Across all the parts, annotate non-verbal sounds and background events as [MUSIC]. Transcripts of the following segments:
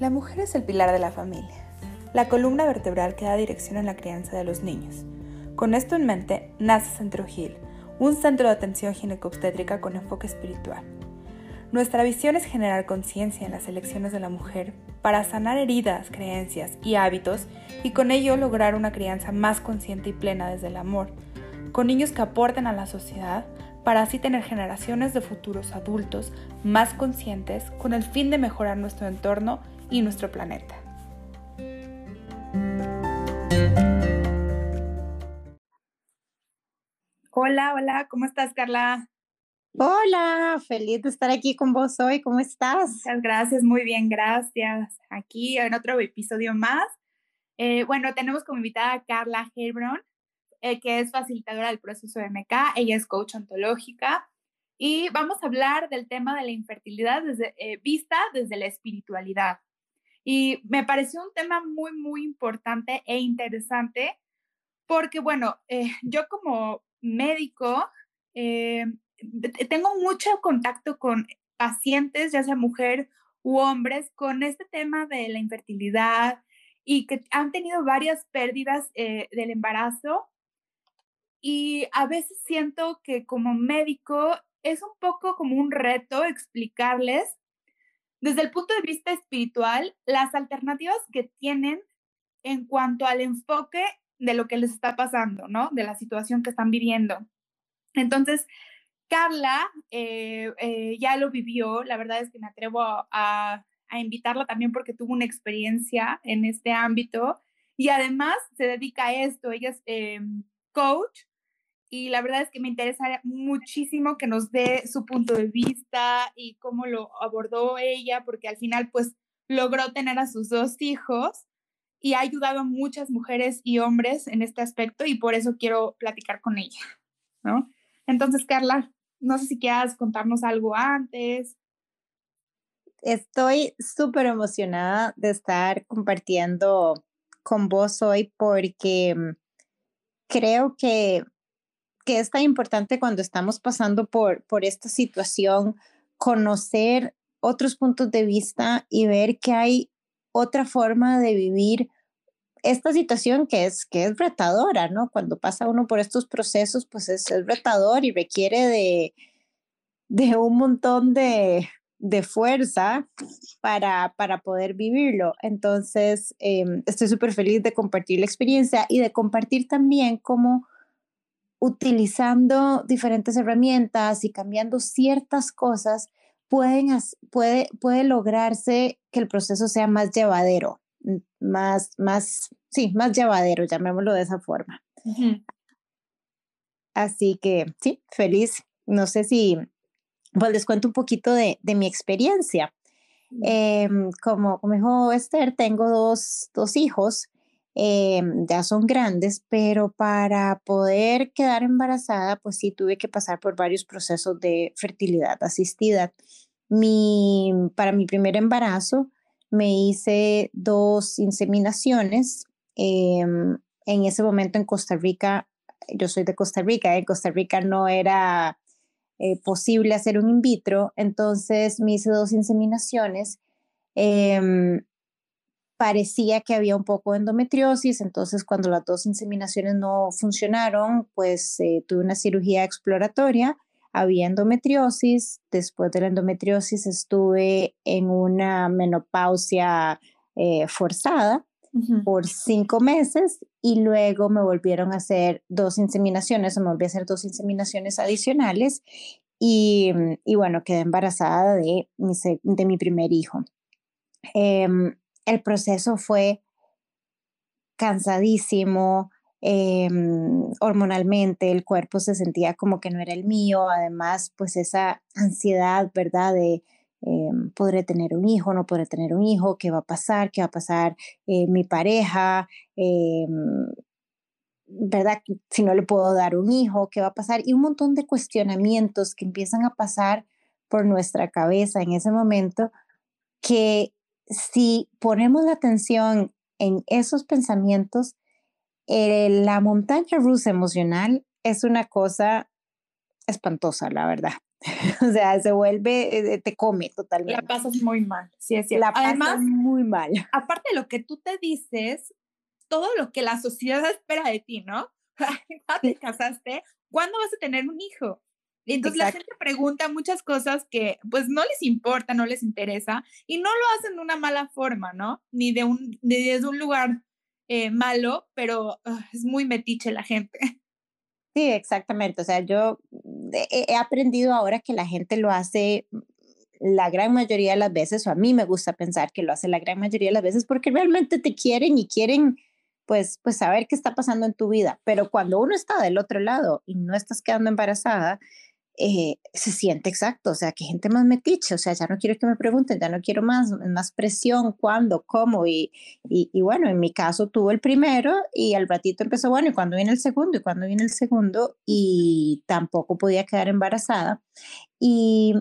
La mujer es el pilar de la familia, la columna vertebral que da dirección en la crianza de los niños. Con esto en mente, nace Centro Gil, un centro de atención ginecobstétrica con enfoque espiritual. Nuestra visión es generar conciencia en las elecciones de la mujer para sanar heridas, creencias y hábitos y con ello lograr una crianza más consciente y plena desde el amor, con niños que aporten a la sociedad para así tener generaciones de futuros adultos más conscientes con el fin de mejorar nuestro entorno y nuestro planeta. Hola, hola, ¿cómo estás Carla? Hola, feliz de estar aquí con vos hoy. ¿Cómo estás? Muchas gracias, muy bien, gracias. Aquí en otro episodio más. Eh, bueno, tenemos como invitada a Carla Hebron, eh, que es facilitadora del proceso de MK. Ella es coach ontológica. Y vamos a hablar del tema de la infertilidad desde, eh, vista desde la espiritualidad. Y me pareció un tema muy, muy importante e interesante porque, bueno, yo como médico tengo mucho contacto con pacientes, ya sea mujer u hombres, con este tema de la infertilidad y que han tenido varias pérdidas eh, del embarazo. Y a veces siento que como médico es un poco como un reto explicarles desde el punto de vista espiritual las alternativas que tienen en cuanto al enfoque de lo que les está pasando, ¿no? De la situación que están viviendo. Entonces, Carla eh, eh, ya lo vivió, la verdad es que me atrevo a, invitarla también porque tuvo una experiencia en este ámbito y además se dedica a esto, ella es em, coach y la verdad es que me interesa muchísimo que nos dé su punto de vista y cómo lo abordó ella, porque al final pues logró tener a sus dos hijos y ha ayudado a muchas mujeres y hombres en este aspecto y por eso quiero platicar con ella, ¿no? Entonces, Carla, no sé si quieras contarnos algo antes. Estoy súper emocionada de estar compartiendo con vos hoy porque mm, creo que, que es tan importante cuando estamos pasando por, por esta situación conocer otros puntos de vista y ver que hay otra forma de vivir esta situación que es, que es retadora, ¿no? Cuando pasa uno por estos procesos, pues es, es retador y requiere de, de un montón de, de fuerza para, para poder vivirlo. Entonces, em, estoy súper feliz de compartir la experiencia y de compartir también cómo utilizando diferentes herramientas y cambiando ciertas cosas, pueden, puede, puede lograrse que el proceso sea más llevadero, más, más, sí, más llevadero, llamémoslo de esa forma. Así que sí, feliz. No sé si, pues les cuento un poquito de, de mi experiencia. Em, como, como dijo Esther, tengo dos, dos hijos, em, ya son grandes, pero para poder quedar embarazada, pues sí tuve que pasar por varios procesos de fertilidad asistida. Mi, para mi primer embarazo, me hice dos inseminaciones. Em, en ese momento en Costa Rica, yo soy de Costa Rica, en Costa Rica no era eh, posible hacer un in vitro, entonces me hice dos inseminaciones. Em, parecía que había un poco de endometriosis, entonces cuando las dos inseminaciones no funcionaron, pues eh, tuve una cirugía exploratoria había endometriosis, después de la endometriosis estuve en una menopausia eh, forzada por cinco meses y luego me volvieron a hacer dos inseminaciones, o me volví a hacer dos inseminaciones adicionales y, y bueno, quedé embarazada de mi, de mi primer hijo. Em, el proceso fue cansadísimo, Em, hormonalmente, el cuerpo se sentía como que no era el mío, además pues esa ansiedad, ¿verdad? De em, podré tener un hijo, no podré tener un hijo, qué va a pasar, qué va a pasar eh, mi pareja, em, ¿verdad? Si no le puedo dar un hijo, qué va a pasar y un montón de cuestionamientos que empiezan a pasar por nuestra cabeza en ese momento que si ponemos la atención en esos pensamientos, eh, la montaña rusa emocional es una cosa espantosa, la verdad. [LAUGHS] o sea, se vuelve, eh, te come totalmente. La pasas muy mal, sí es cierto. La pasas muy mal. Aparte de lo que tú te dices, todo lo que la sociedad [LAUGHS] espera de ti, ¿no? [LAUGHS] te casaste, ¿cuándo vas a tener un hijo? Entonces la gente pregunta muchas cosas que pues no les importa, no les interesa y no lo hacen de una mala forma, ¿no? Ni de un, ni desde un lugar eh, malo, pero es muy metiche la gente. [LAUGHS] Sí, exactamente. O sea, yo he, aprendido ahora que la gente lo hace la gran mayoría de las veces, o a mí me gusta pensar que lo hace la gran mayoría de las veces porque realmente te quieren y quieren pues, pues saber qué está pasando en tu vida. Pero cuando uno está del otro lado y no estás quedando embarazada, eh, se siente exacto, o sea, que gente más metiche, o sea, ya no quiero que me pregunten, ya no quiero más, más presión, cuándo, cómo, y, y, bueno, en mi caso tuvo el primero y al ratito empezó, bueno, y cuando viene el segundo, y cuando viene el segundo, y tampoco podía quedar embarazada. Y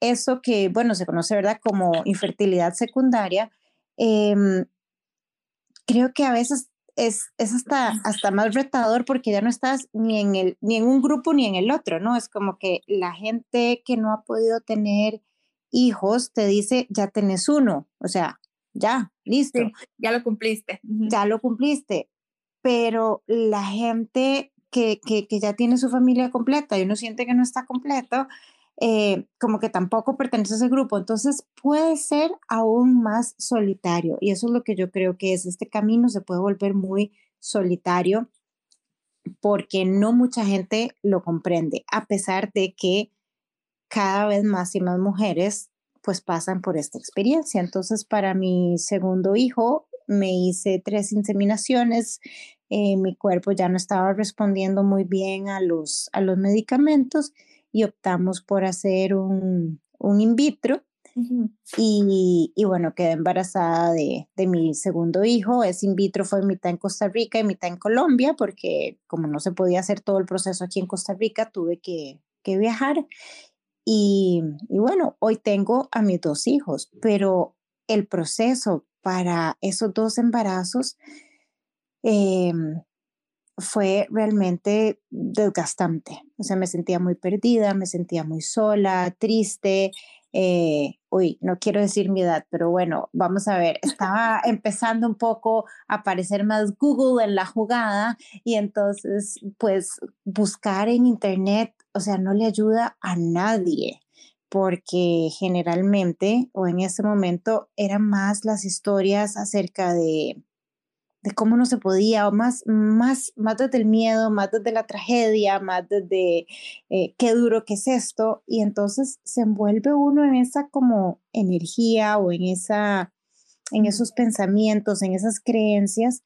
eso que, bueno, se conoce, ¿verdad?, como infertilidad secundaria, em, creo que a veces es, es hasta, hasta más retador porque ya no estás ni en, el, ni en un grupo ni en el otro, ¿no? Es como que la gente que no ha podido tener hijos te dice, ya tenés uno, o sea, ya, listo. ya lo cumpliste. Ya lo cumpliste. Pero la gente que, que, que, ya tiene su familia completa y uno siente que no está completo, eh, como que tampoco pertenece a ese grupo. Entonces puede ser aún más solitario y eso es lo que yo creo que es. Este camino se puede volver muy solitario porque no mucha gente lo comprende, a pesar de que cada vez más y más mujeres pues pasan por esta experiencia. Entonces, para mi segundo hijo, me hice tres inseminaciones, eh, mi cuerpo ya no estaba respondiendo muy bien a los, a los medicamentos y optamos por hacer un, un in vitro. y, y, bueno, quedé embarazada de, de, mi segundo hijo. Ese in vitro fue mitad en Costa Rica y mitad en Colombia, porque como no se podía hacer todo el proceso aquí en Costa Rica, tuve que, que viajar. Y, y, bueno, hoy tengo a mis dos hijos, pero el proceso para esos dos embarazos eh, fue realmente desgastante. O sea, me sentía muy perdida, me sentía muy sola, triste. Eh, uy, no quiero decir mi edad, pero bueno, vamos a ver, estaba empezando un poco a aparecer más Google en la jugada y entonces, pues, buscar en Internet, o sea, no le ayuda a nadie porque generalmente o en ese momento eran más las historias acerca de de cómo no se podía, o más, más, más desde el miedo, más desde la tragedia, más desde eh, qué duro que es esto, y entonces se envuelve uno en esa como energía o en, esa, en esos pensamientos, en esas creencias,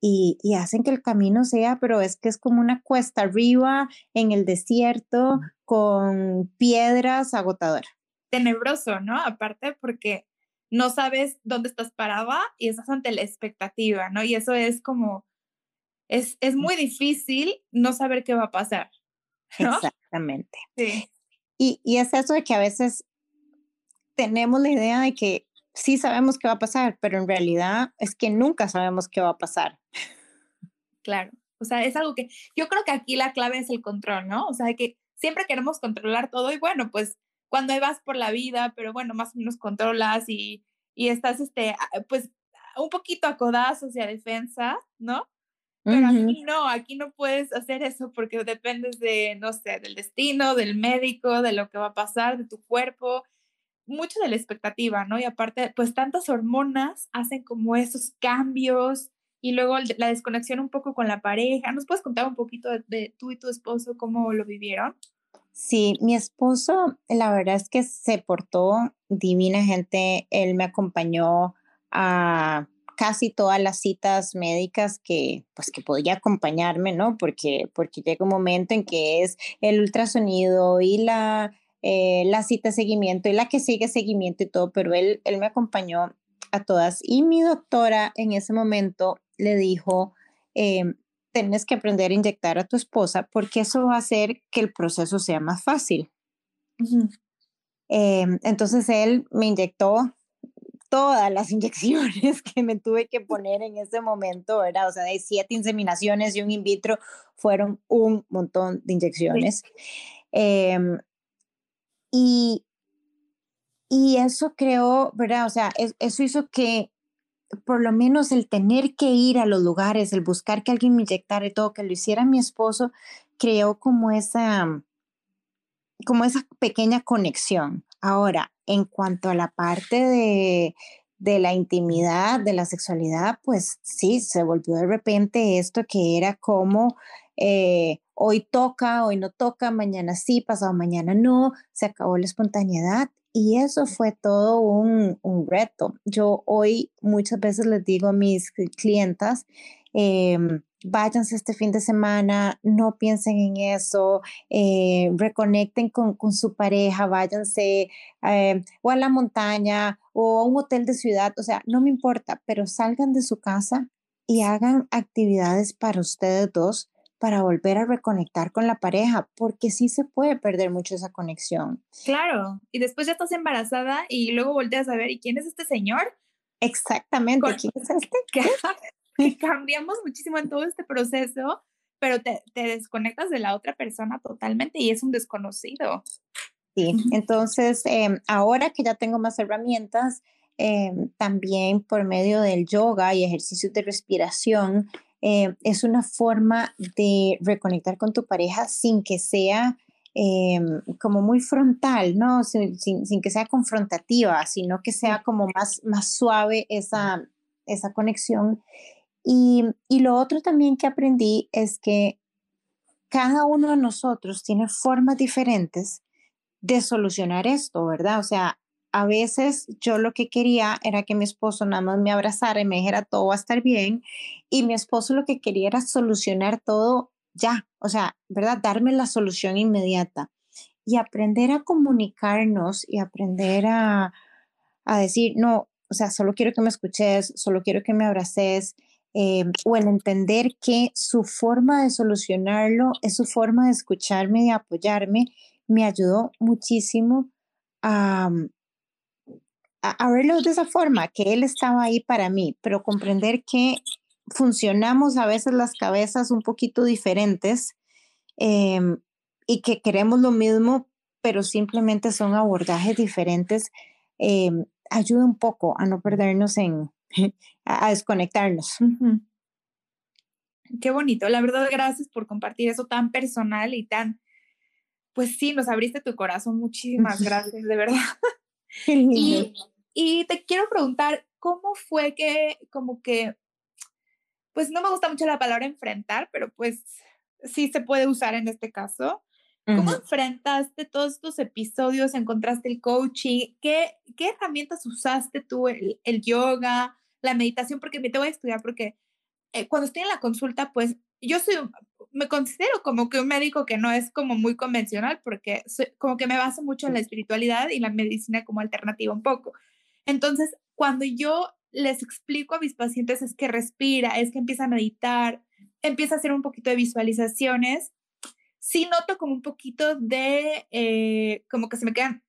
y, y, hacen que el camino sea, pero es que es como una cuesta arriba en el desierto con piedras agotadora. Tenebroso, ¿no? Aparte porque no sabes dónde estás parada y estás ante la expectativa, ¿no? Y eso es como, es, es muy difícil no saber qué va a pasar. Exactamente. Sí. Y, y es eso de que a veces tenemos la idea de que sí sabemos qué va a pasar, pero en realidad es que nunca sabemos qué va a pasar. Claro, o sea, es algo que yo creo que aquí la clave es el control, ¿no? O sea, que siempre queremos controlar todo y bueno, pues cuando vas por la vida, pero bueno, más o menos controlas y, y estás, este, pues, un poquito a codazos y a defensa, ¿no? Pero aquí no, aquí no puedes hacer eso porque dependes de, no sé, del destino, del médico, de lo que va a pasar, de tu cuerpo, mucho de la expectativa, ¿no? Y aparte, pues tantas hormonas hacen como esos cambios y luego la desconexión un poco con la pareja. ¿Nos puedes contar un poquito de tú y tu esposo cómo lo vivieron? Sí, mi esposo, la verdad es que se portó divina gente. Él me acompañó a casi todas las citas médicas que, pues, que podía acompañarme, ¿no? Porque, porque llega un momento en que es el ultrasonido y la, eh, la cita de seguimiento y la que sigue seguimiento y todo, pero él, él me acompañó a todas. Y mi doctora en ese momento le dijo, em, tienes que aprender a inyectar a tu esposa porque eso va a hacer que el proceso sea más fácil. Em, entonces él me inyectó todas las inyecciones [LAUGHS] que me tuve que poner en ese momento, ¿verdad? O sea, de siete inseminaciones y un in vitro fueron un montón de inyecciones. Em, Y, y eso creó, ¿verdad? O sea, eso hizo que por lo menos el tener que ir a los lugares, el buscar que alguien me inyectara y todo, que lo hiciera mi esposo, creó como esa, como esa pequeña conexión. Ahora, en cuanto a la parte de, de la intimidad, de la sexualidad, pues sí, se volvió de repente esto que era como eh, hoy toca, hoy no toca, mañana sí, pasado mañana no, se acabó la espontaneidad y eso fue todo un, un reto. Yo hoy muchas veces les digo a mis clientas, eh, váyanse este fin de semana, no piensen en eso, eh, reconecten con, con, su pareja, váyanse eh, o a la montaña o a un hotel de ciudad, o sea, no me importa, pero salgan de su casa y hagan actividades para ustedes dos para volver a reconectar con la pareja, porque sí se puede perder mucho esa conexión. Claro, y después ya estás embarazada y luego volteas a ver, ¿y quién es este señor? Exactamente, ¿quién es este? [LAUGHS] cambiamos muchísimo en todo este proceso, pero te, te, desconectas de la otra persona totalmente y es un desconocido. Sí, entonces em, ahora que ya tengo más herramientas, em, también por medio del yoga y ejercicios de respiración, eh, es una forma de reconectar con tu pareja sin que sea em, como muy frontal, ¿no? Sin, sin, sin, que sea confrontativa, sino que sea como más, más suave esa, esa conexión y, lo otro también que aprendí es que cada uno de nosotros tiene formas diferentes de solucionar esto, ¿verdad? O sea, a veces yo lo que quería era que mi esposo nada más me abrazara y me dijera todo va a estar bien y mi esposo lo que quería era solucionar todo ya, o sea, ¿verdad? Darme la solución inmediata y aprender a comunicarnos y aprender a, a decir, no, o sea, solo quiero que me escuches, solo quiero que me abraces, eh, o el entender que su forma de solucionarlo es su forma de escucharme y apoyarme, me ayudó muchísimo a, a, verlo de esa forma, que él estaba ahí para mí, pero comprender que funcionamos a veces las cabezas un poquito diferentes em, y que queremos lo mismo, pero simplemente son abordajes diferentes, em, ayuda un poco a no perdernos en, [LAUGHS] a, desconectarnos. Qué bonito, la verdad, gracias por compartir eso tan personal y tan, pues sí, nos abriste tu corazón, muchísimas [LAUGHS] gracias, de verdad. y, y te quiero preguntar, ¿cómo fue que, como que, pues no me gusta mucho la palabra enfrentar, pero pues sí se puede usar en este caso, ¿Cómo enfrentaste todos estos episodios? ¿Encontraste el coaching? ¿Qué, qué herramientas usaste tú? El, el, yoga, la meditación, porque me te voy a estudiar, porque eh, cuando estoy en la consulta, pues yo soy, me considero como que un médico que no es como muy convencional, porque como que me baso mucho en la espiritualidad y la medicina como alternativa un poco. Entonces, cuando yo les explico a mis pacientes es que respira, es que empieza a meditar, empieza a hacer un poquito de visualizaciones, sí noto como un poquito de, eh, como que se me quedan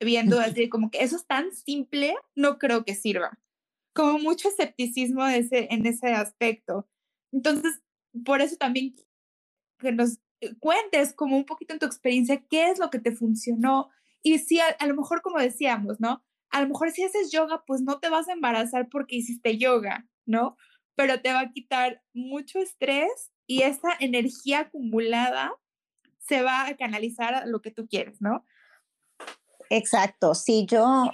viendo así, como que eso es tan simple, no creo que sirva. Como mucho escepticismo ese, en ese aspecto. Entonces, por eso también que nos eh, cuentes como un poquito en tu experiencia qué es lo que te funcionó. Y si a, a lo mejor, como decíamos, ¿no? A lo mejor si haces yoga, pues no te vas a embarazar porque hiciste yoga, ¿no? Pero te va a quitar mucho estrés y esa energía acumulada se va a canalizar a lo que tú quieres, ¿no? Exacto, sí, yo,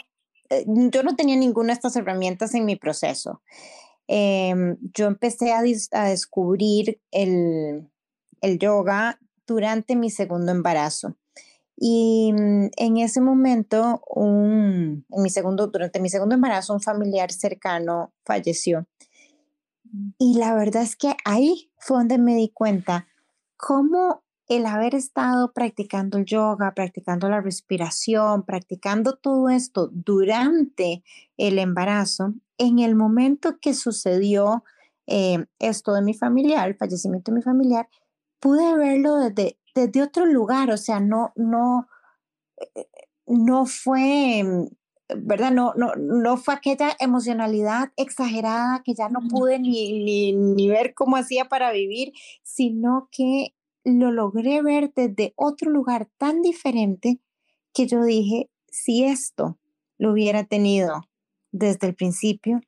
eh, yo no tenía ninguna de estas herramientas en mi proceso. Em, yo empecé a, a descubrir el, el, yoga durante mi segundo embarazo. Y mm, en ese momento, un, en mi segundo, durante mi segundo embarazo, un familiar cercano falleció. Mm. Y la verdad es que ahí fue donde me di cuenta cómo el haber estado practicando el yoga, practicando la respiración, practicando todo esto durante el embarazo, en el momento que sucedió eh, esto de mi familiar, el fallecimiento de mi familiar, pude verlo desde, desde otro lugar, o sea, no, no, eh, no fue, ¿verdad? No, no, no fue aquella emocionalidad exagerada que ya no pude ni, ni, ni ver cómo hacía para vivir, sino que lo logré ver desde otro lugar tan diferente que yo dije, si esto lo hubiera tenido desde el principio,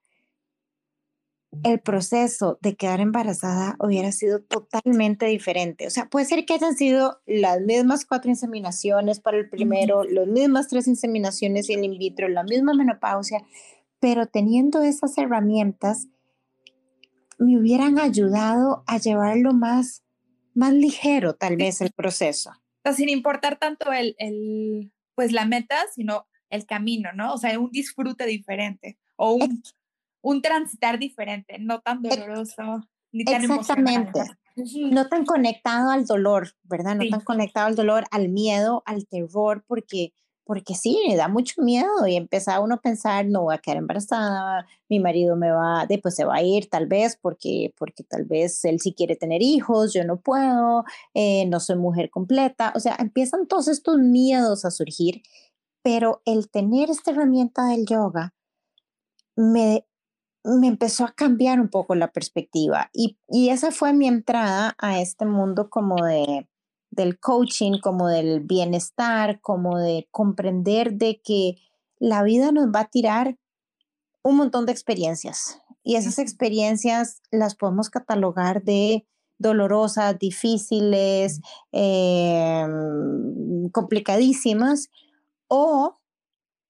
el proceso de quedar embarazada hubiera sido totalmente diferente. O sea, puede ser que hayan sido las mismas cuatro inseminaciones para el primero, las mismas tres inseminaciones y el in vitro, la misma menopausia, pero teniendo esas herramientas, me hubieran ayudado a llevarlo más, más ligero, tal vez, el proceso. sin importar tanto el, el, pues la meta, sino el camino, ¿no? O sea, un disfrute diferente o un, un transitar diferente, no tan doloroso, ni tan Exactamente. No tan conectado al dolor, ¿verdad? No tan conectado al dolor, al miedo, al terror, porque, porque sí, me da mucho miedo y empezaba uno a pensar, no voy a quedar embarazada, mi marido me va, después se va a ir tal vez porque, porque tal vez él sí quiere tener hijos, yo no puedo, eh, no soy mujer completa, o sea, empiezan todos estos miedos a surgir, pero el tener esta herramienta del yoga me, me empezó a cambiar un poco la perspectiva y, y esa fue mi entrada a este mundo como de del coaching, como del bienestar, como de comprender de que la vida nos va a tirar un montón de experiencias y esas experiencias las podemos catalogar de dolorosas, difíciles, em, complicadísimas, o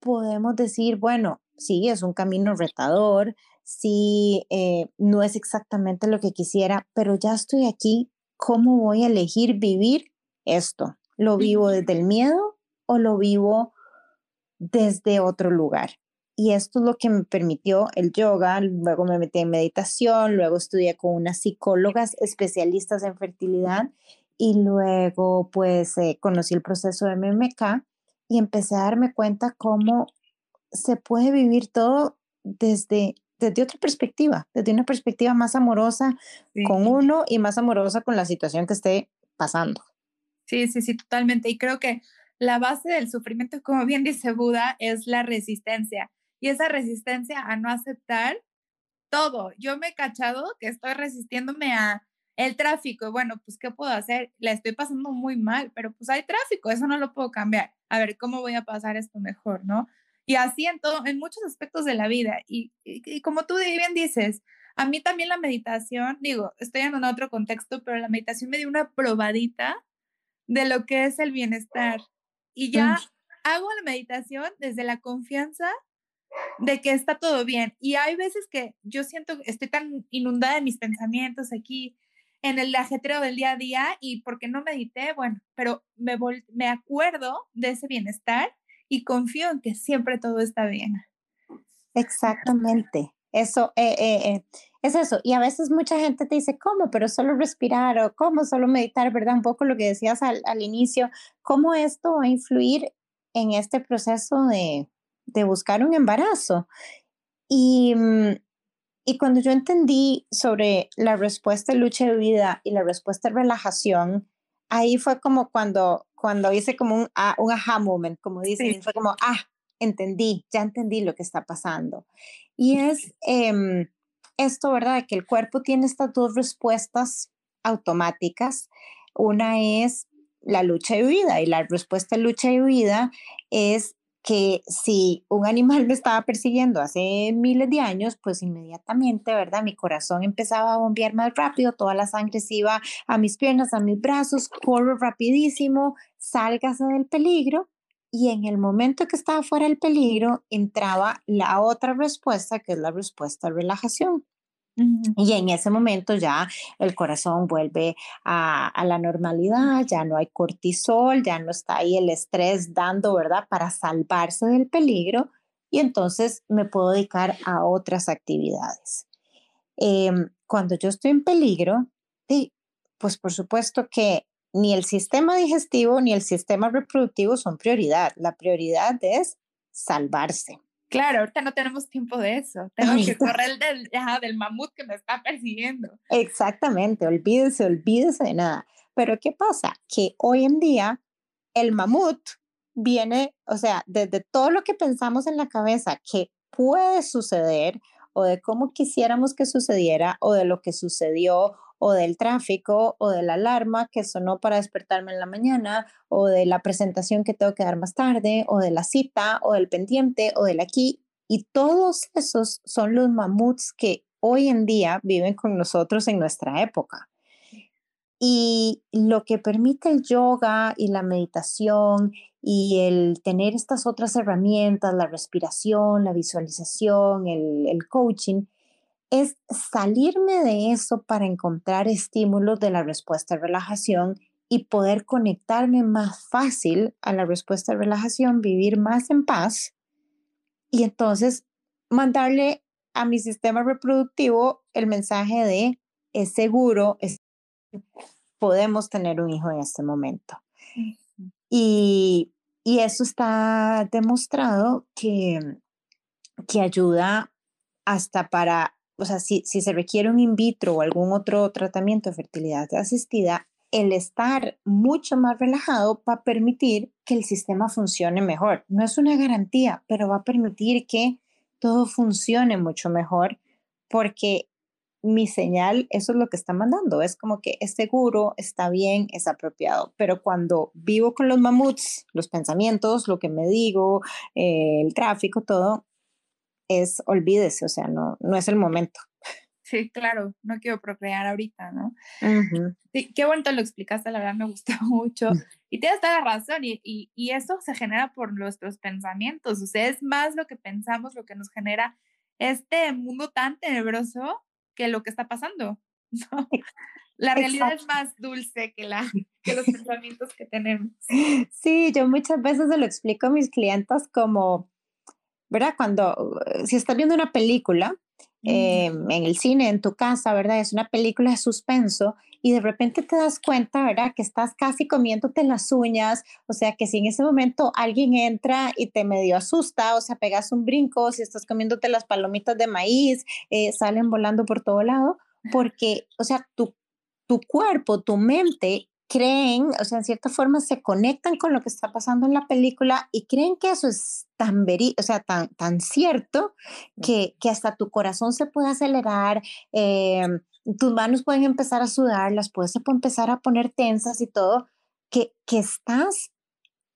podemos decir, bueno, sí, es un camino retador, si eh, no es exactamente lo que quisiera, pero ya estoy aquí, ¿cómo voy a elegir vivir esto? ¿Lo vivo desde el miedo o lo vivo desde otro lugar? Y esto es lo que me permitió el yoga, luego me metí en meditación, luego estudié con unas psicólogas especialistas en fertilidad y luego pues eh, conocí el proceso de MMK y empecé a darme cuenta cómo se puede vivir todo desde desde otra perspectiva, desde una perspectiva más amorosa con uno y más amorosa con la situación que esté pasando. Sí, sí, sí, totalmente. Y creo que la base del sufrimiento, como bien dice Buda, es la resistencia. Y esa resistencia a no aceptar todo. Yo me he cachado que estoy resistiéndome a el tráfico. Bueno, pues, ¿qué puedo hacer? La estoy pasando muy mal, pero pues hay tráfico, eso no lo puedo cambiar. A ver, ¿cómo voy a pasar esto mejor, no? Y así en, todo, en muchos aspectos de la vida. Y, y, como tú bien dices, a mí también la meditación, digo, estoy en un otro contexto, pero la meditación me dio una probadita de lo que es el bienestar. Y ya hago la meditación desde la confianza de que está todo bien. Y hay veces que yo siento que estoy tan inundada de mis pensamientos aquí en el ajetreo del día a día y porque no medité, bueno, pero me, me acuerdo de ese bienestar y confío en que siempre todo está bien. Exactamente. Eso eh, eh, eh, es eso. Y a veces mucha gente te dice, ¿cómo? Pero solo respirar o ¿cómo? Solo meditar, ¿verdad? Un poco lo que decías al, al inicio. ¿Cómo esto va a influir en este proceso de, de buscar un embarazo? Y, mm, y cuando yo entendí sobre la respuesta de lucha de vida y la respuesta de relajación, ahí fue como cuando cuando hice como un, ah, un aha moment, como dicen, fue como, ah, entendí, ya entendí lo que está pasando. Y es em, esto, ¿verdad? Que el cuerpo tiene estas dos respuestas automáticas. Una es la lucha y huida y la respuesta a lucha y huida es que si un animal me estaba persiguiendo hace miles de años, pues inmediatamente, ¿verdad? Mi corazón empezaba a bombear más rápido, toda la sangre se iba a mis piernas, a mis brazos, corro rapidísimo, sálgase del peligro. Y en el momento que estaba fuera del peligro, entraba la otra respuesta, que es la respuesta de relajación. Y en ese momento ya el corazón vuelve a, la normalidad, ya no hay cortisol, ya no está ahí el estrés dando, ¿verdad? Para salvarse del peligro y entonces me puedo dedicar a otras actividades. Em, cuando yo estoy en peligro, pues por supuesto que ni el sistema digestivo ni el sistema reproductivo son prioridad. La prioridad es salvarse. Claro, ahorita no tenemos tiempo de eso. [LAUGHS] Tengo que correr del, del mamut que me está persiguiendo. Exactamente, olvídese, olvídese de nada. Pero ¿qué pasa? Que hoy en día el mamut viene, o sea, desde todo lo que pensamos en la cabeza que puede suceder o de cómo quisiéramos que sucediera o de lo que sucedió o del tráfico o de la alarma que sonó para despertarme en la mañana o de la presentación que tengo que dar más tarde o de la cita o del pendiente o del aquí. Y todos esos son los mamuts que hoy en día viven con nosotros en nuestra época. Y lo que permite el yoga y la meditación y el tener estas otras herramientas, la respiración, la visualización, el, el coaching, es salirme de eso para encontrar estímulos de la respuesta de relajación y poder conectarme más fácil a la respuesta de relajación, vivir más en paz y entonces mandarle a mi sistema reproductivo el mensaje de es seguro, es podemos tener un hijo en este momento. Y, y eso está demostrado que, que ayuda hasta para, o sea, si, se requiere un in vitro o algún otro tratamiento de fertilidad asistida, el estar mucho más relajado va a permitir que el sistema funcione mejor. No es una garantía, pero va a permitir que todo funcione mucho mejor porque mi señal, eso es lo que está mandando, es como que es seguro, está bien, es apropiado, pero cuando vivo con los mamuts, los pensamientos, lo que me digo, eh, el tráfico, todo, es olvídese, o sea, no, no es el momento. Sí, claro, no quiero procrear ahorita, ¿no? sí, qué bonito lo explicaste, la verdad me gustó [LAUGHS] mucho. Mm. Y tienes toda la razón, y, y, y, eso se genera por nuestros pensamientos, o sea, es más lo que pensamos, lo que nos genera este mundo tan tenebroso que lo que está pasando. [LAUGHS] La realidad es más dulce que, la, [LAUGHS] que los pensamientos que tenemos. Sí, yo muchas veces se lo explico a mis clientes como, ¿verdad? Cuando, si estás viendo una película, Em, en el cine, en tu casa, ¿verdad? Es una película de suspenso y de repente te das cuenta, ¿verdad? Que estás casi comiéndote las uñas, o sea, que si en ese momento alguien entra y te medio asusta, o sea, pegas un brinco, si estás comiéndote las palomitas de maíz, eh, salen volando por todo lado, porque, o sea, tu, tu cuerpo, tu mente creen, o sea, en cierta forma se conectan con lo que está pasando en la película y creen que eso es tan veri o sea, tan, tan cierto que, que hasta tu corazón se puede acelerar, eh, tus manos pueden empezar a sudar, las puedes empezar a poner tensas y todo, que, que estás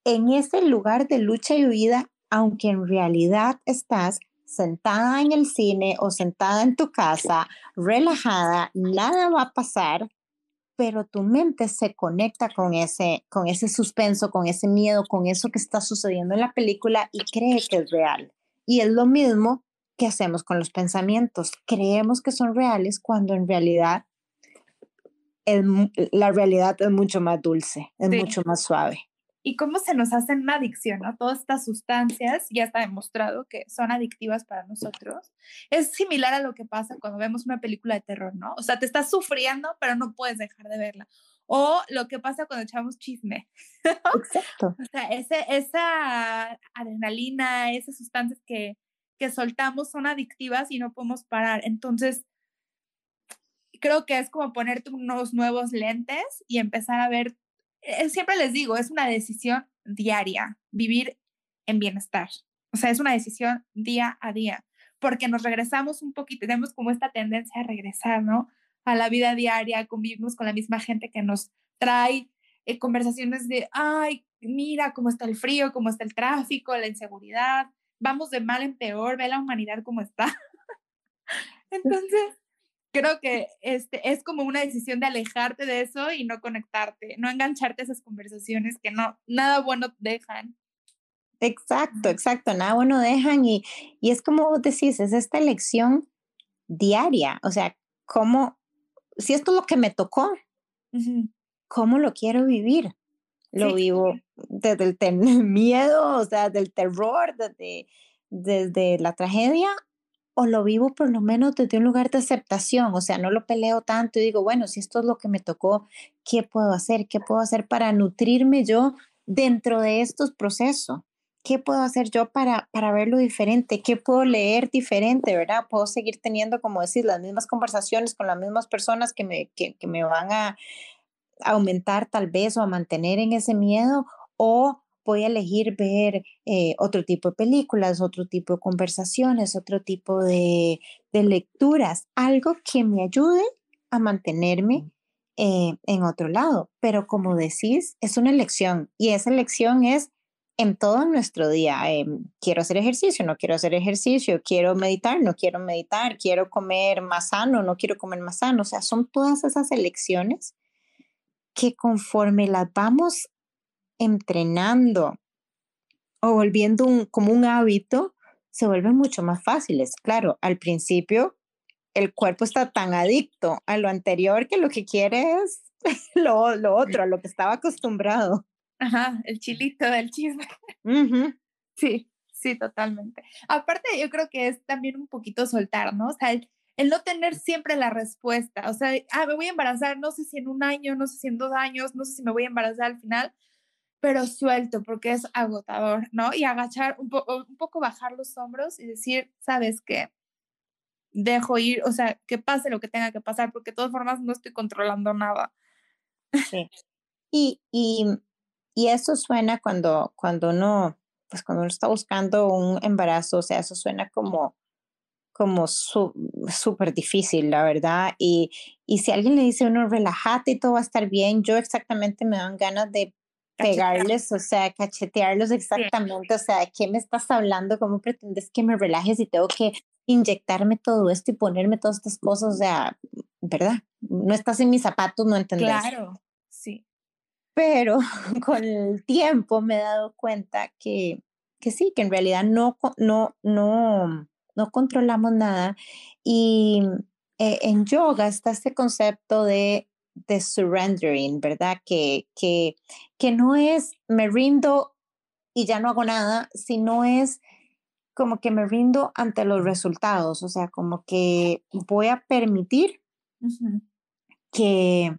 en ese lugar de lucha y huida, aunque en realidad estás sentada en el cine o sentada en tu casa, relajada, nada va a pasar, pero tu mente se conecta con ese, con ese suspenso, con ese miedo, con eso que está sucediendo en la película y cree que es real. Y es lo mismo que hacemos con los pensamientos. Creemos que son reales cuando en realidad la realidad es mucho más dulce, es mucho más suave y cómo se nos hace una adicción, ¿no? Todas estas sustancias ya está demostrado que son adictivas para nosotros. Es similar a lo que pasa cuando vemos una película de terror, ¿no? O sea, te estás sufriendo, pero no puedes dejar de verla. O lo que pasa cuando echamos chisme. Exacto. o sea, ese, esa adrenalina, esas sustancias que, que soltamos son adictivas y no podemos parar. Entonces, creo que es como ponerte unos nuevos lentes y empezar a ver siempre les digo, es una decisión diaria, vivir en bienestar. O sea, es una decisión día a día, porque nos regresamos un poquito, tenemos como esta tendencia a regresar, ¿no? A la vida diaria, convivimos con la misma gente que nos trae eh, conversaciones de, ay, mira cómo está el frío, cómo está el tráfico, la inseguridad, vamos de mal en peor, ve la humanidad cómo está. [LAUGHS] Entonces, creo que este, es como una decisión de alejarte de eso y no conectarte, no engancharte a esas conversaciones que no, nada bueno dejan. Exacto, exacto, nada bueno dejan y, y es como vos decís, es esta elección diaria, o sea, cómo, si esto es lo que me tocó, ¿cómo lo quiero vivir? Lo vivo desde el [LAUGHS] miedo, o sea, del terror, desde, desde la tragedia o lo vivo por lo menos desde un lugar de aceptación, o sea, no lo peleo tanto y digo, bueno, si esto es lo que me tocó, ¿qué puedo hacer? ¿Qué puedo hacer para nutrirme yo dentro de estos procesos? ¿Qué puedo hacer yo para, para verlo diferente? ¿Qué puedo leer diferente, verdad? Puedo seguir teniendo, como decir, las mismas conversaciones con las mismas personas que me, que, que me van a aumentar tal vez o a mantener en ese miedo o voy a elegir ver eh, otro tipo de películas, otro tipo de conversaciones, otro tipo de, lecturas, algo que me ayude a mantenerme eh, en otro lado. Pero como decís, es una elección y esa elección es en todo nuestro día. Em, quiero hacer ejercicio, no quiero hacer ejercicio, quiero meditar, no quiero meditar, quiero comer más sano, no quiero comer más sano. O sea, son todas esas elecciones que conforme las vamos entrenando o volviendo un, como un hábito, se vuelven mucho más fáciles. Claro, al principio el cuerpo está tan adicto a lo anterior que lo que quiere es [LAUGHS] lo, lo otro, a lo que estaba acostumbrado. Ajá, el chilito del chisme. [LAUGHS] Sí, sí, totalmente. Aparte, yo creo que es también un poquito soltar, ¿no? O sea, el, no tener siempre la respuesta. O sea, ah, me voy a embarazar, no sé si en un año, no sé si en dos años, no sé si me voy a embarazar al final, pero suelto porque es agotador, ¿no? Y agachar, un, un poco bajar los hombros y decir, ¿sabes qué? Dejo ir, o sea, que pase lo que tenga que pasar, porque de todas formas no estoy controlando nada. Sí. Y, y y eso suena cuando, cuando uno, pues cuando uno está buscando un embarazo, o sea, eso suena como, como súper difícil, la verdad. Y, y si alguien le dice a uno, relájate y todo va a estar bien, yo exactamente me dan ganas de pegarles, o sea, cachetearlos exactamente, o sea, ¿de qué me estás hablando? ¿Cómo pretendes que me relajes y tengo que inyectarme todo esto y ponerme todas estas cosas? O sea, ¿verdad? No estás en mis zapatos, no entendés. Claro, sí pero [LAUGHS] con el tiempo me he dado cuenta que, que sí, que en realidad no, no, no, no controlamos nada. Y eh, en yoga está este concepto de, de surrendering, ¿verdad? Que, que, que no es me rindo y ya no hago nada, sino es como que me rindo ante los resultados, o sea, como que voy a permitir que,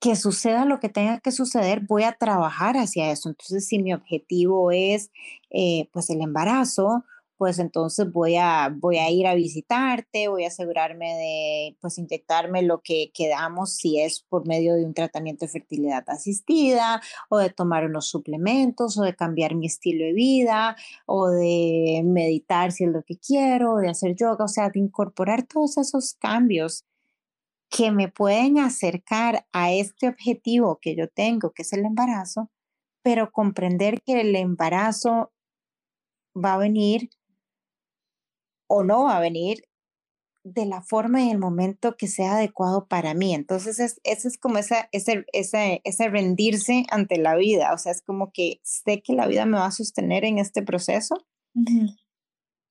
que suceda lo que tenga que suceder, voy a trabajar hacia eso. Entonces, si mi objetivo es eh, pues el embarazo, pues entonces voy a, voy a ir a visitarte, voy a asegurarme de pues inyectarme lo que quedamos si es por medio de un tratamiento de fertilidad asistida o de tomar unos suplementos o de cambiar mi estilo de vida o de meditar si es lo que quiero, de hacer yoga, o sea, de incorporar todos esos cambios que me pueden acercar a este objetivo que yo tengo, que es el embarazo, pero comprender que el embarazo va a venir o no va a venir de la forma y el momento que sea adecuado para mí. Entonces, es, ese es como esa, ese, ese, ese rendirse ante la vida. O sea, es como que sé que la vida me va a sostener en este proceso.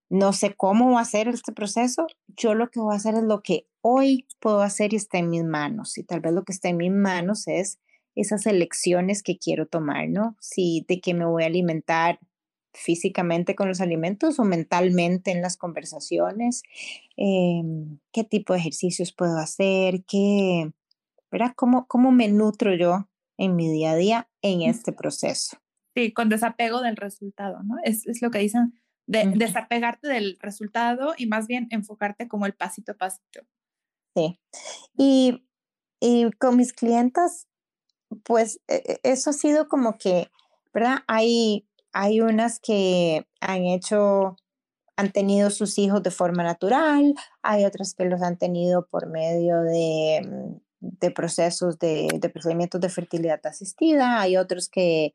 No sé cómo va a ser este proceso. Yo lo que voy a hacer es lo que hoy puedo hacer y está en mis manos. Y tal vez lo que está en mis manos es esas elecciones que quiero tomar, ¿no? Si de qué me voy a alimentar físicamente con los alimentos o mentalmente en las conversaciones, em, qué tipo de ejercicios puedo hacer, qué, ¿verdad? ¿Cómo, ¿Cómo me nutro yo en mi día a día en este proceso? Sí, con desapego del resultado, ¿no? Es, es lo que dicen, de, desapegarte del resultado y más bien enfocarte como el pasito a pasito. Sí. Y, y con mis clientas, pues e, e, eso ha sido como que, ¿verdad? Hay, hay unas que han hecho, han tenido sus hijos de forma natural, hay otras que los han tenido por medio de, mm, procesos de, procedimientos de fertilidad asistida, hay otros que,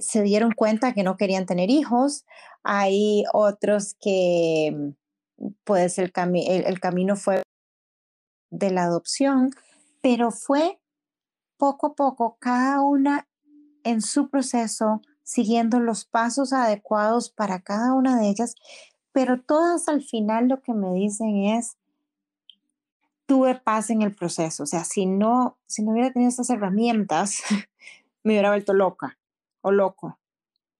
se dieron cuenta que no querían tener hijos, hay otros que pues el, el, el camino fue de la adopción, pero fue poco a poco cada una en su proceso, siguiendo los pasos adecuados para cada una de ellas, pero todas al final lo que me dicen es, tuve paz en el proceso, o sea, si no, si no hubiera tenido estas herramientas, [LAUGHS] me hubiera vuelto loca o loco,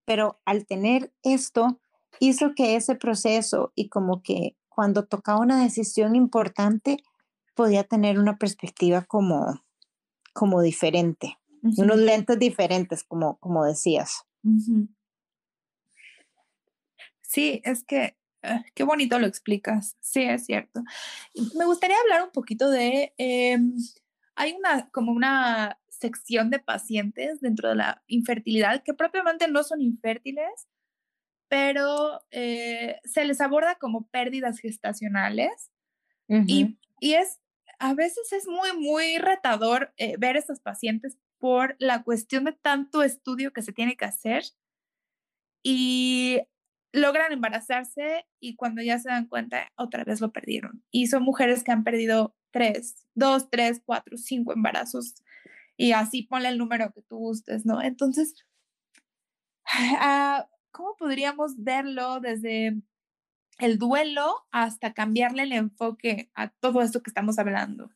pero al tener esto, hizo que ese proceso y como que cuando tocaba una decisión importante, podía tener una perspectiva como, como diferente, unos lentes diferentes, como, como decías. Sí, es que ah, qué bonito lo explicas. Sí, es cierto. Me gustaría hablar un poquito de, em, hay una, como una sección de pacientes dentro de la infertilidad que propiamente no son infértiles, pero eh, se les aborda como pérdidas gestacionales y, y, es a veces es muy, muy retador eh, ver a estos pacientes por la cuestión de tanto estudio que se tiene que hacer y logran embarazarse y cuando ya se dan cuenta, otra vez lo perdieron. Y son mujeres que han perdido tres, dos, tres, cuatro, cinco embarazos y así ponle el número que tú gustes, ¿no? Entonces, [SIGHS] ah, ¿cómo podríamos verlo desde el duelo hasta cambiarle el enfoque a todo esto que estamos hablando?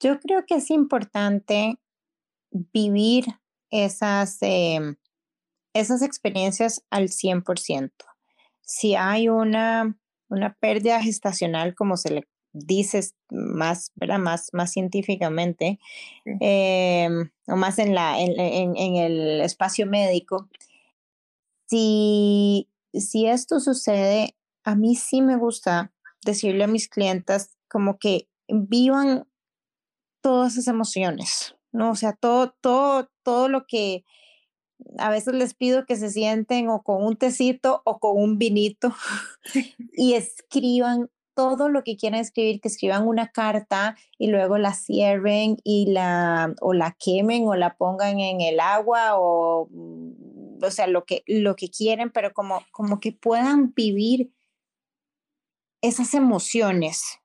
Yo creo que es importante vivir esas, em, esas experiencias al 100%. Si hay una, una pérdida gestacional, como se le dice más, ¿verdad? Más, más científicamente, em, o más en, la, en, en, el espacio médico, si, si esto sucede, a mí sí me gusta decirle a mis clientas como que vivan todas esas emociones, ¿no? O sea, todo, todo, todo lo que a veces les pido que se sienten o con un tecito o con un vinito [LAUGHS] y escriban todo lo que quieran escribir, que escriban una carta y luego la cierren y la o la quemen o la pongan en el agua o mm, o sea, lo que lo que quieren, pero como como que puedan vivir esas emociones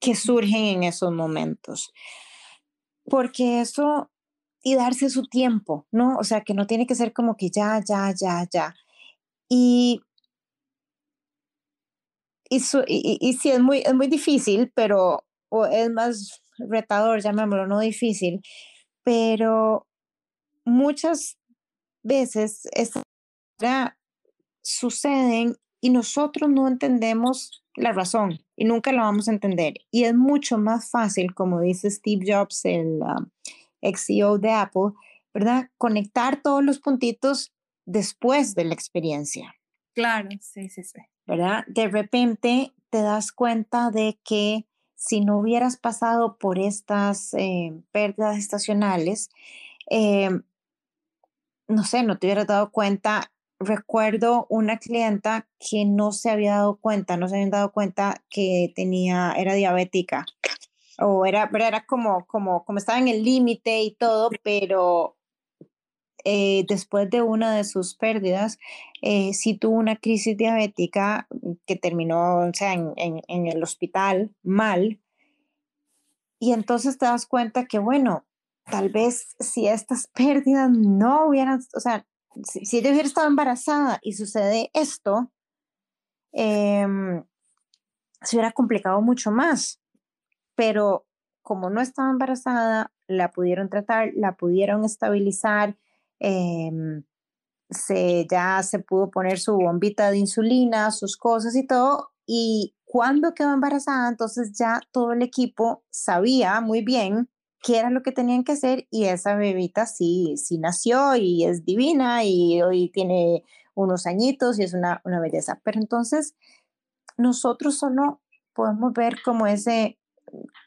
que surgen en esos momentos. Porque eso y darse su tiempo, ¿no? O sea, que no tiene que ser como que ya, ya, ya, ya. Y, y, sí, es muy, es muy difícil, pero es más retador, llamémoslo, no difícil, pero muchas veces suceden y nosotros no entendemos la razón y nunca la vamos a entender. Y es mucho más fácil, como dice Steve Jobs, el, um, ex CEO de Apple, ¿verdad? Conectar todos los puntitos después de la experiencia. Claro, sí, sí, sí. ¿Verdad? De repente te das cuenta de que si no hubieras pasado por estas eh, pérdidas estacionales, eh, no sé, no te hubieras dado cuenta. Recuerdo una clienta que no se había dado cuenta, no se habían dado cuenta que tenía, era diabética o era, era como, como, como estaba en el límite y todo, pero eh, después de una de sus pérdidas, eh, sí tuvo una crisis diabética que terminó o sea, en, en, el hospital mal. Y entonces te das cuenta que, bueno, tal vez si estas pérdidas no hubieran, o sea, si, ella hubiera estado embarazada y sucede esto, em, se hubiera complicado mucho más. Pero como no estaba embarazada, la pudieron tratar, la pudieron estabilizar, em, se, ya se pudo poner su bombita de insulina, sus cosas y todo, y cuando quedó embarazada, entonces ya todo el equipo sabía muy bien qué era lo que tenían que hacer y esa bebita sí, sí nació y es divina y hoy tiene unos añitos y es una, una belleza. Pero entonces nosotros solo podemos ver como ese,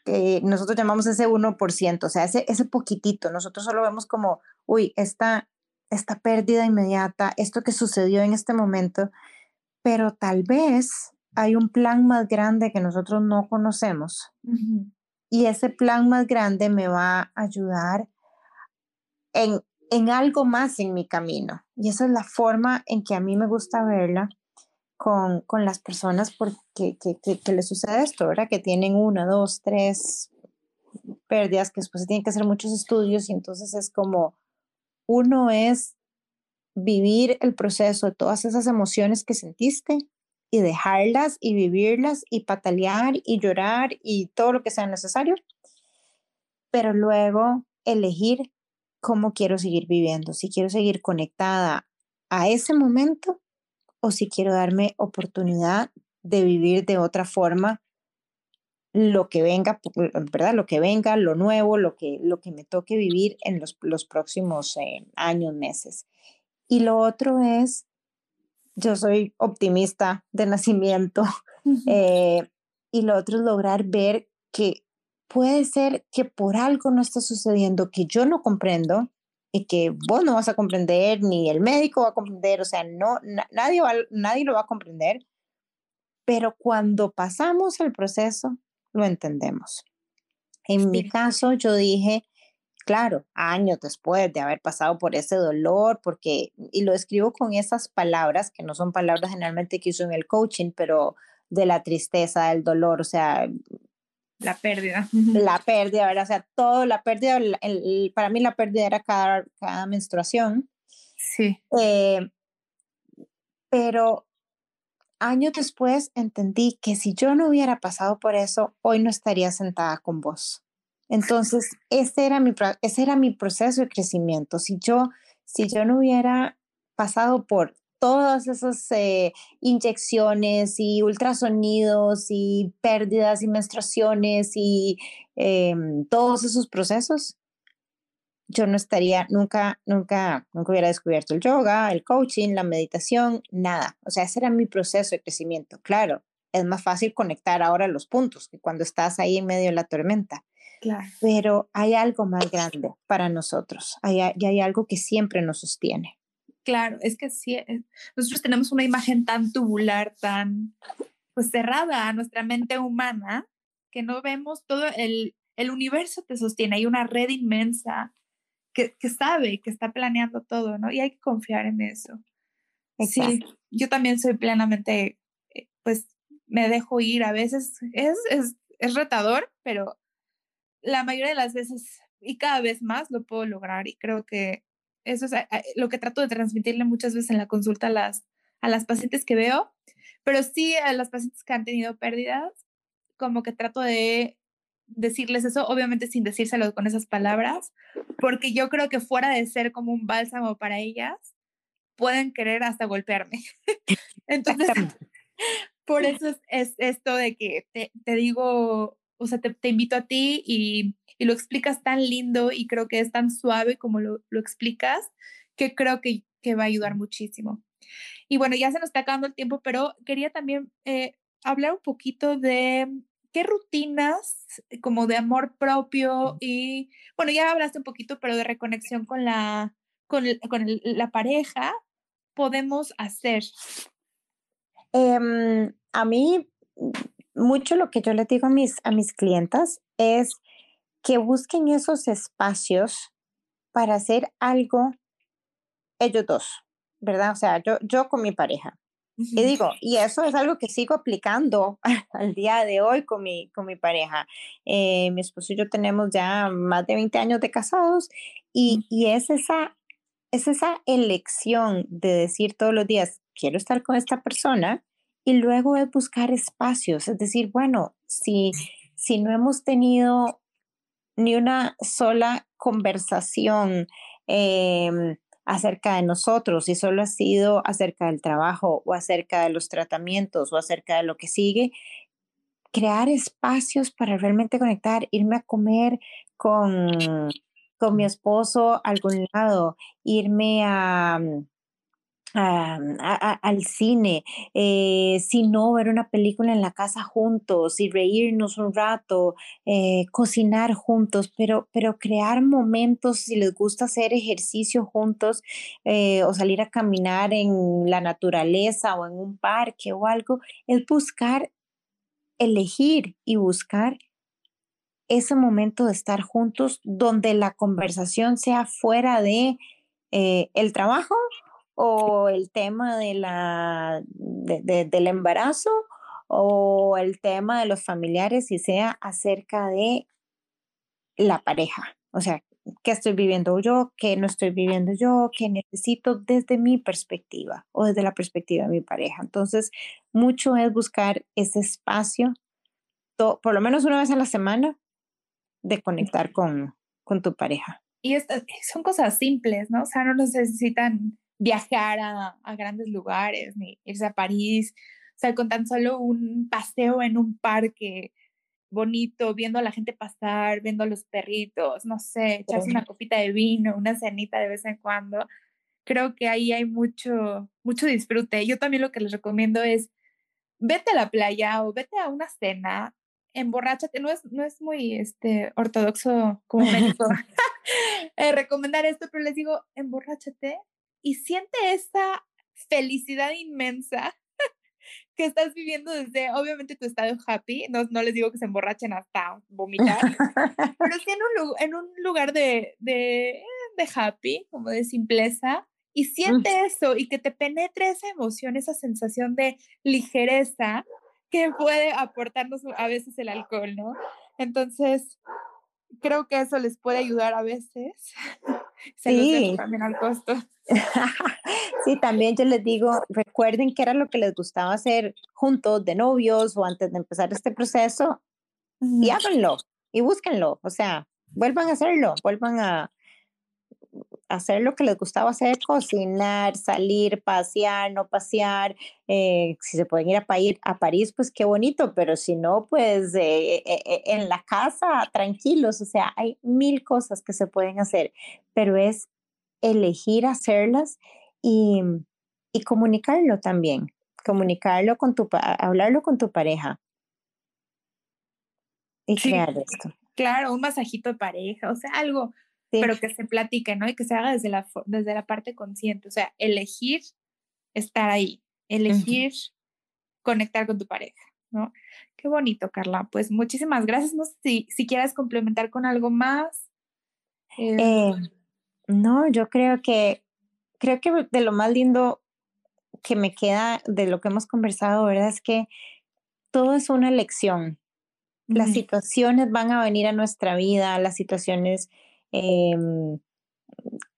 que nosotros llamamos ese 1%, o sea, ese, ese poquitito, nosotros solo vemos como, uy, esta, esta pérdida inmediata, esto que sucedió en este momento, pero tal vez hay un plan más grande que nosotros no conocemos. Y ese plan más grande me va a ayudar en, en algo más en mi camino. Y esa es la forma en que a mí me gusta verla con, con las personas porque que, que, les sucede esto, ¿verdad? Que tienen una, dos, tres pérdidas, que después tienen que hacer muchos estudios y entonces es como, uno es vivir el proceso de todas esas emociones que sentiste y dejarlas y vivirlas y patalear y llorar y todo lo que sea necesario, pero luego elegir cómo quiero seguir viviendo, si quiero seguir conectada a ese momento o si quiero darme oportunidad de vivir de otra forma lo que venga, ¿verdad? Lo que venga, lo nuevo, lo que, lo que me toque vivir en los, los próximos eh, años, meses. Y lo otro es, yo soy optimista de nacimiento, eh, y lo otro es lograr ver que puede ser que por algo no está sucediendo que yo no comprendo, y que vos no vas a comprender, ni el médico va a comprender, o sea, no, nadie, va, nadie lo va a comprender. Pero cuando pasamos el proceso, lo entendemos. En mi caso, yo dije, claro, años después de haber pasado por ese dolor, porque, y lo escribo con esas palabras, que no son palabras generalmente que uso en el coaching, pero de la tristeza, del dolor, o sea... La pérdida. La [LAUGHS] pérdida, ¿verdad? O sea, todo, la pérdida, para mí la pérdida era cada, cada menstruación. Sí. Eh, pero años después entendí que si yo no hubiera pasado por eso, hoy no estaría sentada con vos. Entonces, ese era mi, proceso de crecimiento. Si yo, si yo no hubiera pasado por todas esas eh, inyecciones y ultrasonidos y pérdidas y menstruaciones y em, todos esos procesos, yo no estaría, nunca, nunca, nunca hubiera descubierto el yoga, el coaching, la meditación, nada. O sea, ese era mi proceso de crecimiento. Claro, es más fácil conectar ahora los puntos que cuando estás ahí en medio de la tormenta. Claro. Pero hay algo más grande para nosotros. Hay, y hay algo que siempre nos sostiene. Claro, es que sí, eh, nosotros tenemos una imagen tan tubular, tan pues cerrada a nuestra mente humana, que no vemos todo el, el universo te sostiene, hay una red inmensa que, sabe, que está planeando todo, ¿no? Y hay que confiar en eso. Sí, yo también soy plenamente, eh, pues me dejo ir a veces, es, es, es retador, pero la mayoría de las veces y cada vez más lo puedo lograr y creo que eso es lo que trato de transmitirle muchas veces en la consulta a las, a las pacientes que veo, pero sí a las pacientes que han tenido pérdidas, como que trato de decirles eso, obviamente sin decírselo con esas palabras, porque yo creo que fuera de ser como un bálsamo para ellas, pueden querer hasta golpearme. [LAUGHS] Entonces, por eso es, esto de que te, digo, o sea, te, invito a ti y, lo explicas tan lindo y creo que es tan suave como lo, explicas, que creo que, que, va a ayudar muchísimo. Y bueno, ya se nos está acabando el tiempo, pero quería también eh, hablar un poquito de ¿qué rutinas eh, como de amor propio y, bueno, ya hablaste un poquito, pero de reconexión con la, con, con la pareja podemos hacer? Em, a mí, mucho lo que yo le digo a mis, a mis clientas es que busquen esos espacios para hacer algo ellos dos, ¿verdad? O sea, yo, yo con mi pareja. Y digo, y eso es algo que sigo aplicando [LAUGHS] al día de hoy con mi, con mi pareja. Eh, mi esposo y yo tenemos ya más de 20 años de casados y, y es, esa, es esa elección de decir todos los días, quiero estar con esta persona y luego es buscar espacios, es decir, bueno, si, si no hemos tenido ni una sola conversación, eh, acerca de nosotros, si solo ha sido acerca del trabajo o acerca de los tratamientos o acerca de lo que sigue, crear espacios para realmente conectar, irme a comer con, con mi esposo a algún lado, irme a, al cine, eh, si no, ver una película en la casa juntos y reírnos un rato, eh, cocinar juntos, pero, pero crear momentos, si les gusta hacer ejercicio juntos eh, o salir a caminar en la naturaleza o en un parque o algo, es buscar, elegir y buscar ese momento de estar juntos donde la conversación sea fuera de el trabajo o el tema de la, del embarazo o el tema de los familiares y sea acerca de la pareja. O sea, ¿qué estoy viviendo yo? ¿Qué no estoy viviendo yo? ¿Qué necesito desde mi perspectiva o desde la perspectiva de mi pareja? Entonces, mucho es buscar ese espacio, por lo menos una vez a la semana, de conectar con, con tu pareja. Y son cosas simples, ¿no? O sea, no necesitan viajar a, a, grandes lugares, ni irse a París, o sea, con tan solo un paseo en un parque bonito, viendo a la gente pasar, viendo a los perritos, no sé, echarse una copita de vino, una cenita de vez en cuando. Creo que ahí hay mucho, mucho disfrute. Yo también lo que les recomiendo es, vete a la playa o vete a una cena, emborráchate, no es, no es muy este, ortodoxo como México [LAUGHS] [LAUGHS] eh, recomendar esto, pero les digo, emborráchate, y siente esa felicidad inmensa [LAUGHS] que estás viviendo desde, obviamente, tu estado happy, no, no les digo que se emborrachen hasta vomitar, pero sí en un, en un lugar de, de, de happy, como de simpleza, y mm. siente eso y que te penetre esa emoción, esa sensación de ligereza que puede aportarnos a veces el alcohol, ¿no? Entonces, creo que eso les puede ayudar a veces. [LAUGHS] Se sí. también al costo. [LAUGHS] sí, también yo les digo, recuerden qué era lo que les gustaba hacer juntos, de novios o antes de empezar este proceso, y háganlo y búsquenlo. O sea, vuelvan a hacerlo, vuelvan a, hacer lo que les gustaba hacer, cocinar, salir, pasear, no pasear, eh, si se pueden ir a, a, París, pues qué bonito, pero si no, pues eh, eh, en la casa, tranquilos, o sea, hay mil cosas que se pueden hacer, pero es elegir hacerlas y, y comunicarlo también, comunicarlo con tu, hablarlo con tu pareja y crear esto. Claro, un masajito de pareja, o sea, algo, pero que se platique, ¿no? Y que se haga desde la, desde la parte consciente, o sea, elegir estar ahí, elegir conectar con tu pareja, ¿no? Qué bonito, Carla. Pues muchísimas gracias. No sé si, si quieres complementar con algo más. Eh, eh, no, yo creo que, creo que de lo más lindo que me queda de lo que hemos conversado, ¿verdad? Es que todo es una elección. Las situaciones van a venir a nuestra vida, las situaciones Em,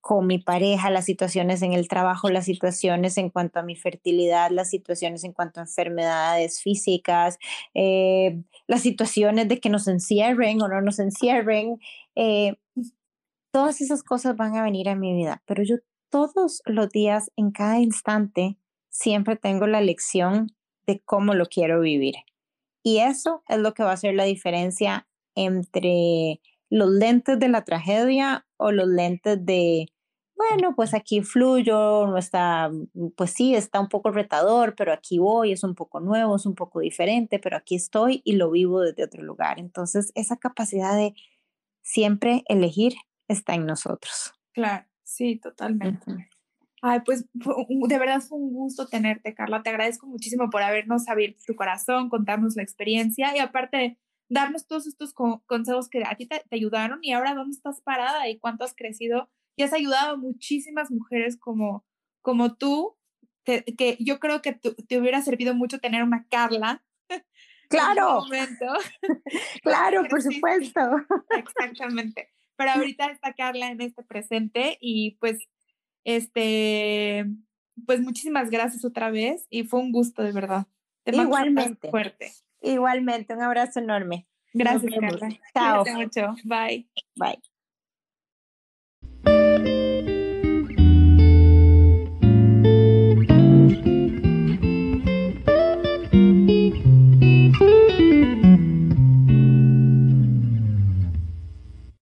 con mi pareja, las situaciones en el trabajo, las situaciones en cuanto a mi fertilidad, las situaciones en cuanto a enfermedades físicas, eh, las situaciones de que nos encierren o no nos encierren. Eh, todas esas cosas van a venir a mi vida, pero yo todos los días, en cada instante, siempre tengo la lección de cómo lo quiero vivir. Y eso es lo que va a hacer la diferencia entre los lentes de la tragedia o los lentes de, bueno, pues aquí fluyo, no está, pues sí, está un poco retador, pero aquí voy, es un poco nuevo, es un poco diferente, pero aquí estoy y lo vivo desde otro lugar. Entonces, esa capacidad de siempre elegir está en nosotros. Claro, sí, totalmente. Ay, pues de verdad fue un gusto tenerte, Carla. Te agradezco muchísimo por habernos abierto tu corazón, contarnos la experiencia y aparte darnos todos estos consejos que a ti te, ayudaron y ahora dónde estás parada y cuánto has crecido y has ayudado a muchísimas mujeres como, como tú, que, que yo creo que te hubiera servido mucho tener una Carla. [LAUGHS] Claro. momento. [LAUGHS] claro, por supuesto. [LAUGHS] Exactamente. Pero ahorita está Carla en este presente y pues, este, pues muchísimas gracias otra vez y fue un gusto de verdad. Te Igualmente. Fuerte. Igualmente, un abrazo enorme. Gracias, Carla. Chao. mucho. Bye. Bye.